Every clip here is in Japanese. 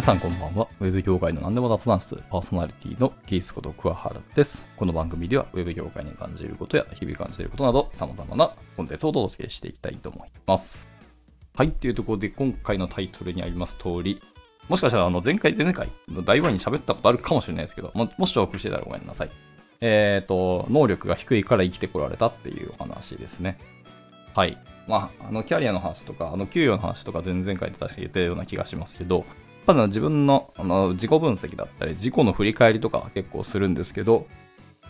皆さんこんばんは。ウェブ業界の何でも雑談室パーソナリティのキースこと桑原です。この番組ではウェブ業界に感じることや日々感じていることなど様々なコンテンツをお届けしていきたいと思います。はい。というところで今回のタイトルにあります通り、もしかしたらあの前回前々回の第1に喋ったことあるかもしれないですけど、ももしお送りしてたらごめんなさい。えっ、と、能力が低いから生きてこられたっていうお話ですね。はい。まあ、あの、キャリアの話とか、あの、給与の話とか、前々回で確か言ったような気がしますけど、ただ自分のあの自己分析だったり、自己の振り返りとか結構するんですけど、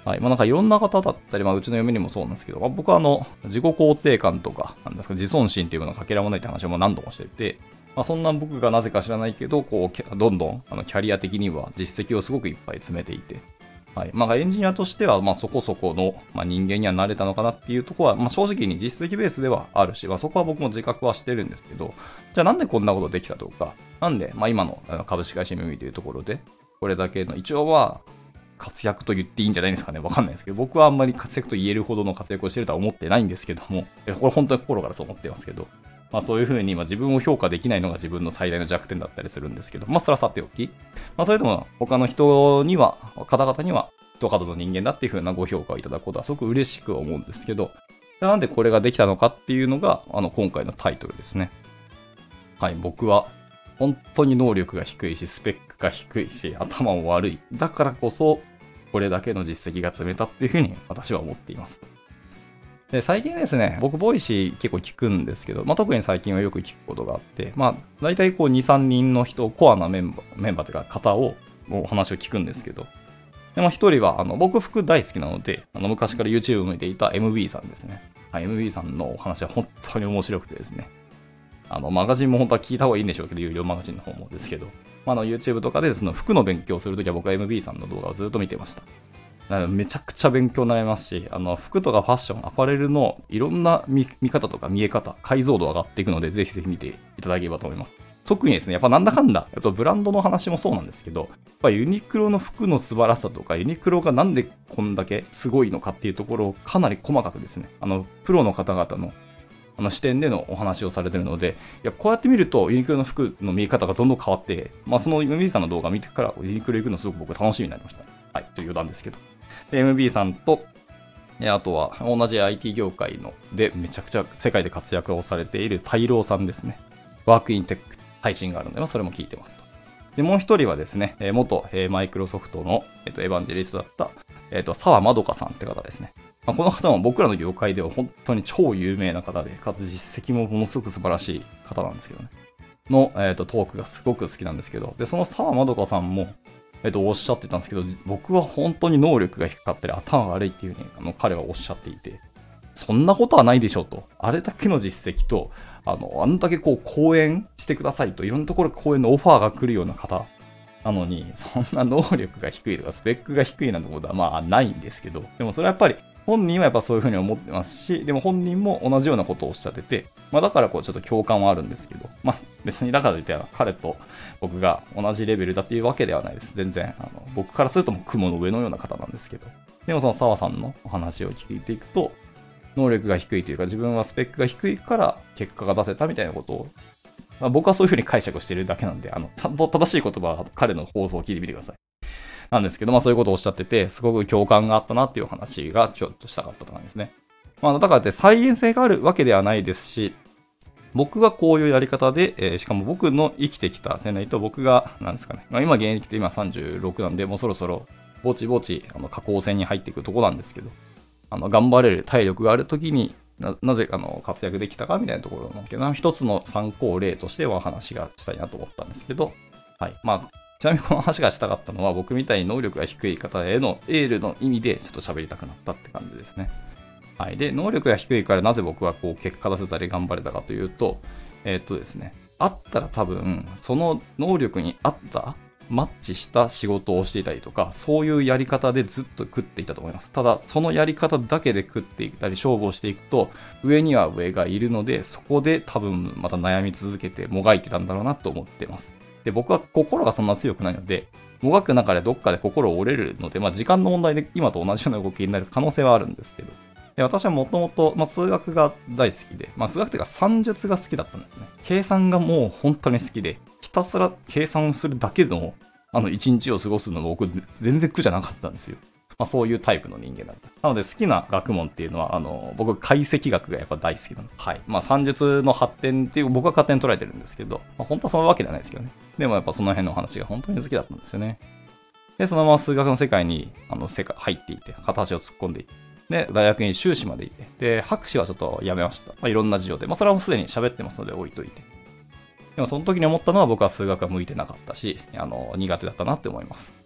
はい。まあなんかいろんな方だったり、まあうちの嫁にもそうなんですけど、まあ、僕はあの、自己肯定感とか、なんですか、自尊心っていうものをかけらもないって話をも何度もしてて、まあそんな僕がなぜか知らないけど、こう、どんどんあのキャリア的には実績をすごくいっぱい詰めていて、はい。まあ、エンジニアとしては、まあ、そこそこの、まあ、人間にはなれたのかなっていうところは、まあ、正直に実績ベースではあるし、まあ、そこは僕も自覚はしてるんですけど、じゃあなんでこんなことできたとか、なんで、まあ、今の株式会社 MB というところで、これだけの、一応は、活躍と言っていいんじゃないですかね。わかんないですけど、僕はあんまり活躍と言えるほどの活躍をしてるとは思ってないんですけども、これ本当に心からそう思ってますけど、まあそういうふうに、まあ自分を評価できないのが自分の最大の弱点だったりするんですけど、まあそれはさておき、まあそれでも他の人には、方々には、ドカドの人間だっていう風なご評価をいただくことはすごく嬉しく思うんですけど、なんでこれができたのかっていうのが、あの、今回のタイトルですね。はい、僕は、本当に能力が低いし、スペックが低いし、頭も悪い。だからこそ、これだけの実績が積めたっていう風に私は思っています。で、最近ですね、僕、 Voicy 結構聞くんですけど、まあ、特に最近はよく聞くことがあって、まあ、大体こう、2、3人の人、コアなメンバー、メンバーというか、方を、お話を聞くんですけど、で、まあ、一人は、あの、僕服大好きなので、あの、昔から YouTube を見ていた MB さんですね。はい、MB さんのお話は本当に面白くてですね。あの、マガジンも本当は聞いた方がいいんでしょうけど、有料マガジンの方もですけど、まあ、あの、YouTube とかで、その服の勉強をするときは僕は MB さんの動画をずっと見てました。なのめちゃくちゃ勉強になりますし、あの、服とかファッション、アパレルのいろんな見方とか見え方、解像度上がっていくので、ぜひぜひ見ていただければと思います。特にですね、やっぱなんだかんだ、あとブランドの話もそうなんですけど、やっぱユニクロの服の素晴らしさとか、ユニクロがなんでこんだけすごいのかっていうところをかなり細かくですね、あの、プロの方々のあの視点でのお話をされてるので、いや、こうやって見るとユニクロの服の見え方がどんどん変わって、まあその MB さんの動画見てからユニクロ行くのすごく僕楽しみになりました。はい、という余談ですけど。MB さんと、あとは同じ IT 業界のでめちゃくちゃ世界で活躍をされている大郎さんですね。ワークインテック配信があるので、それも聞いてますと。で、もう一人はですね、元、マイクロソフトの、えっとエヴァンジェリストだった、えっと沢まどかさんって方ですね。まあ、この方も僕らの業界では本当に超有名な方で、かつ実績もものすごく素晴らしい方なんですけどね。の、えっとトークがすごく好きなんですけど、で、その沢まどかさんも、えっと、おっしゃってたんですけど、僕は本当に能力が低かったり頭が悪いっていうふうにあの彼はおっしゃっていて、そんなことはないでしょうと。あれだけの実績と、あの、あんだけこう講演してくださいと、いろんなところ講演のオファーが来るような方なのに、そんな能力が低いとか、スペックが低いなんてことはまあないんですけど、でもそれはやっぱり本人はやっぱそういうふうに思ってますし、でも本人も同じようなことをおっしゃってて、まあだからこうちょっと共感はあるんですけど、まあ別にだからといって彼と僕が同じレベルだっていうわけではないです。全然、あの僕からするともう雲の上のような方なんですけど。でもその澤さんのお話を聞いていくと、能力が低いというか自分はスペックが低いから結果が出せたみたいなことを、まあ、僕はそういうふうに解釈してるだけなんで、あの、ちゃんと正しい言葉は彼の放送を聞いてみてください。なんですけど、まあそういうことをおっしゃってて、すごく共感があったなっていう話がちょっとしたかったとなんですね。まあだからって再現性があるわけではないですし、僕はこういうやり方で、えーしかも僕の生きてきた世代と僕が、なんですかね、まあ、今現役って今36なんで、もうそろそろぼちぼちあの下降線に入っていくとこなんですけど、あの頑張れる体力がある時にななぜあの活躍できたかみたいなところなんですけど、一つの参考例としては話がしたいなと思ったんですけど、はい。まあ、ちなみにこの話がしたかったのは、僕みたいに能力が低い方へのエールの意味でちょっと喋りたくなったって感じですね。はい。で、能力が低いからなぜ僕はこう結果出せたり頑張れたかというと、えーっとですね、あったら多分、その能力に合ったマッチした仕事をしていたりとか、そういうやり方でずっと食っていたと思います。ただ、そのやり方だけで食っていったり、勝負をしていくと、上には上がいるので、そこで多分また悩み続けてもがいてたんだろうなと思ってます。で、僕は心がそんな強くないので、もがく中でどっかで心折れるので、まあ時間の問題で今と同じような動きになる可能性はあるんですけど、で私はもともと、まあ、数学が大好きで、まあ、数学というか算術が好きだったんですね。計算がもう本当に好きで、ひたすら計算をするだけの、あの、一日を過ごすの僕、全然苦じゃなかったんですよ。まあ、そういうタイプの人間だった。なので好きな学問っていうのは、あの、僕、解析学がやっぱ大好きなの。はい。まあ、算術の発展っていう、僕は勝手に捉えてるんですけど、まあ、本当はそのわけではないですけどね。でもやっぱその辺の話が本当に好きだったんですよね。で、そのまま数学の世界に、あの、世界、入っていて、片足を突っ込んでいって、で、大学に修士まで行って、で、博士はちょっと辞めました。まあ、いろんな事情で。まあ、それはもうすでに喋ってますので置いといて。でも、その時に思ったのは僕は数学は向いてなかったし、あの、苦手だったなって思います。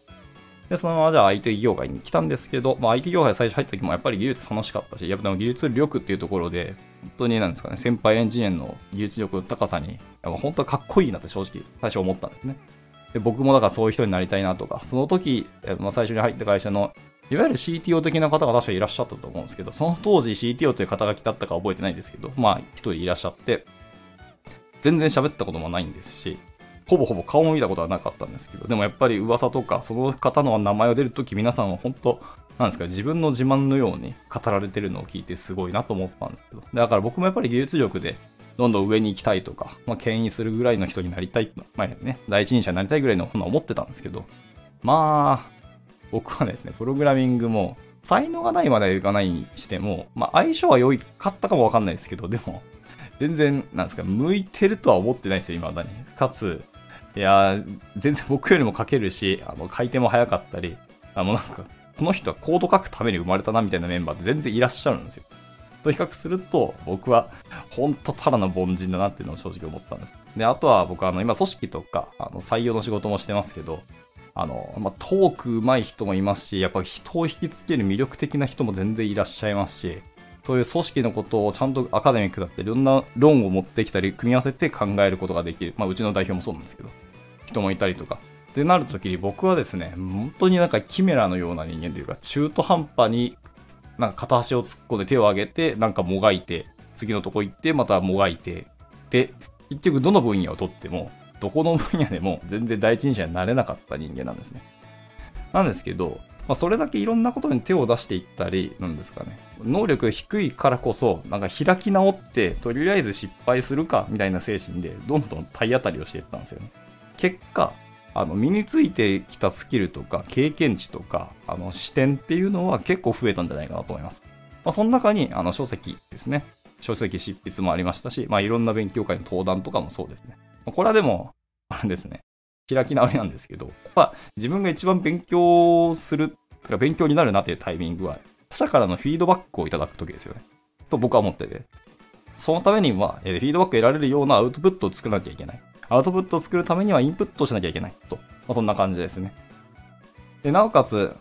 で、そのままじゃあ IT 業界に来たんですけど、まあ、IT 業界最初入った時もやっぱり技術楽しかったし、やっぱでも技術力っていうところで、本当になんですかね、先輩エンジニアの技術力の高さに、本当はかっこいいなって正直最初思ったんですね。で僕もだからそういう人になりたいなとか、その時、まあ、最初に入った会社の、いわゆる CTO 的な方が確かいらっしゃったと思うんですけど、その当時 CTO という肩書きだったか覚えてないんですけど、まあ一人いらっしゃって、全然喋ったこともないんですし、ほぼほぼ顔も見たことはなかったんですけど、でもやっぱり噂とか、その方の名前を出るとき皆さんは本当、なんですか、自分の自慢のように語られてるのを聞いてすごいなと思ったんですけど、だから僕もやっぱり技術力でどんどん上に行きたいとか、まあ、牽引するぐらいの人になりたい、まあね、第一人者になりたいぐらいのほんな思ってたんですけど、まあ、僕はですね、プログラミングも、才能がないまでいかないにしても、まあ、相性は良かったかもわかんないですけど、でも、全然、なんですか、向いてるとは思ってないですよ、未だに。かつ、いや全然僕よりも書けるし、あの、回転も早かったり、あの、なんか、この人はコード書くために生まれたなみたいなメンバーって全然いらっしゃるんですよ。と比較すると、僕は本当ただの凡人だなっていうのを正直思ったんです。で、あとは僕はあの今組織とかあの採用の仕事もしてますけど、あの、まあ、トーク上手い人もいますし、やっぱ人を引きつける魅力的な人も全然いらっしゃいますし、そういう組織のことをちゃんとアカデミックだっていろんな論を持ってきたり、組み合わせて考えることができる。まあ、うちの代表もそうなんですけど、人もいたりとか。ってなるときに僕はですね、本当になんかキメラのような人間というか、中途半端になんか片足を突っ込んで手を上げて、なんかもがいて、次のとこ行って、またもがいて、で、結局どの分野を取っても、どこの分野でも全然第一人者になれなかった人間なんですね。なんですけど、まあ、それだけいろんなことに手を出していったり、なんですかね。能力低いからこそ、なんか開き直って、とりあえず失敗するか、みたいな精神で、どんどん体当たりをしていったんですよね。結果、あの、身についてきたスキルとか経験値とか、あの、視点っていうのは結構増えたんじゃないかなと思います。まあ、その中に、あの、書籍ですね。書籍執筆もありましたし、まあ、いろんな勉強会の登壇とかもそうですね。これはでも、あれですね。開き直りなんですけど、やっぱ自分が一番勉強する、とか勉強になるなっていうタイミングは、他者からのフィードバックをいただくときですよね。と僕は思ってて。そのためには、え、フィードバック得られるようなアウトプットを作らなきゃいけない。アウトプットを作るためにはインプットしなきゃいけないと。まあ、そんな感じですね。で、なおかつ、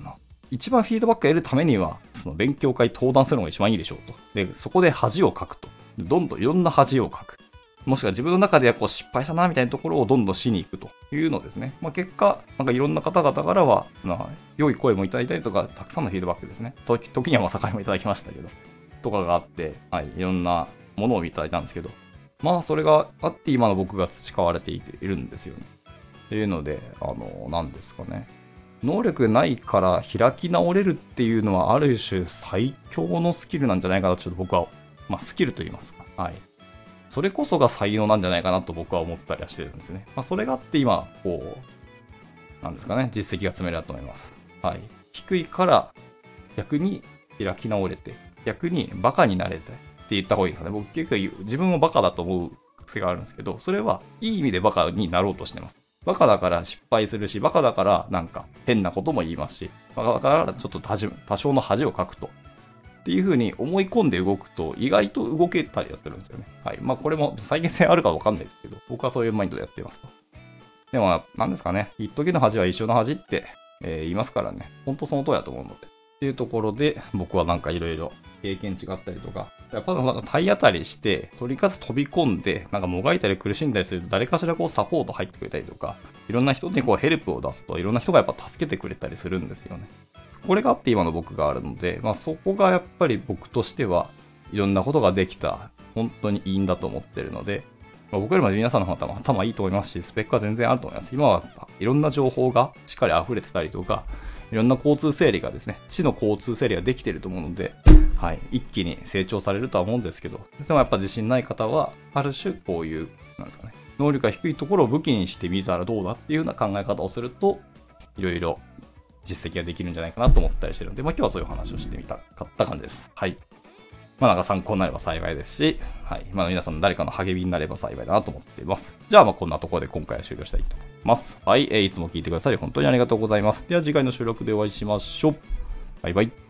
一番フィードバックを得るためには、その勉強会登壇するのが一番いいでしょうと。で、そこで恥をかくと。どんどんいろんな恥をかく。もしくは自分の中でこう失敗したなみたいなところをどんどんしに行くというのですね。まあ、結果、なんかいろんな方々からは、まあ、良い声もいただいたりとか、たくさんのフィードバックですね。時にはまさかりもいただきましたけど、とかがあって、はい、いろんなものをいただいたんですけど、まあそれがあって今の僕が培われているんですよね。っていうので、あの、何ですかね。能力ないから開き直れるっていうのはある種最強のスキルなんじゃないかなとちょっと僕は、まあスキルと言いますか。はい。それこそが才能なんじゃないかなと僕は思ったりはしてるんですね。まあそれがあって今、こう、なんですかね、実績が積めるだと思います。はい。低いから逆に開き直れて、逆にバカになれて、って言った方がいいですかね。僕結構自分をバカだと思う癖があるんですけど、それはいい意味でバカになろうとしてます。バカだから失敗するし、バカだからなんか変なことも言いますし、バカだからちょっと多少の恥をかくと。っていう風に思い込んで動くと意外と動けたりはするんですよね。はい。まあこれも再現性あるかわかんないですけど、僕はそういうマインドでやってますと。でも、何ですかね。一時の恥は一生の恥って、えー、言いますからね。ほんとその通りだと思うので。っていうところで、僕はなんかいろいろ経験値があったりとか、やっぱなんか体当たりして、とりかつ飛び込んで、なんかもがいたり苦しんだりすると、誰かしらこうサポート入ってくれたりとか、いろんな人にこうヘルプを出すと、いろんな人がやっぱ助けてくれたりするんですよね。これがあって今の僕があるので、まあそこがやっぱり僕としては、いろんなことができた、本当にいいんだと思ってるので、まあ、僕よりも皆さんの方が頭いいと思いますし、スペックは全然あると思います。今はいろんな情報がしっかり溢れてたりとか、いろんな交通整理がですね、地の交通整理ができていると思うので、はい、一気に成長されるとは思うんですけど、でもやっぱ自信ない方は、ある種こういう、なんですかね、能力が低いところを武器にしてみたらどうだっていうような考え方をすると、いろいろ実績ができるんじゃないかなと思ったりしてるので、まあ今日はそういう話をしてみたかった感じです。はい。まあなんか参考になれば幸いですし、はい。まあ皆さんの誰かの励みになれば幸いだなと思っています。じゃあまあこんなところで今回は終了したいと思います。はい。えー、いつも聞いてくださり本当にありがとうございます。では次回の収録でお会いしましょう。バイバイ。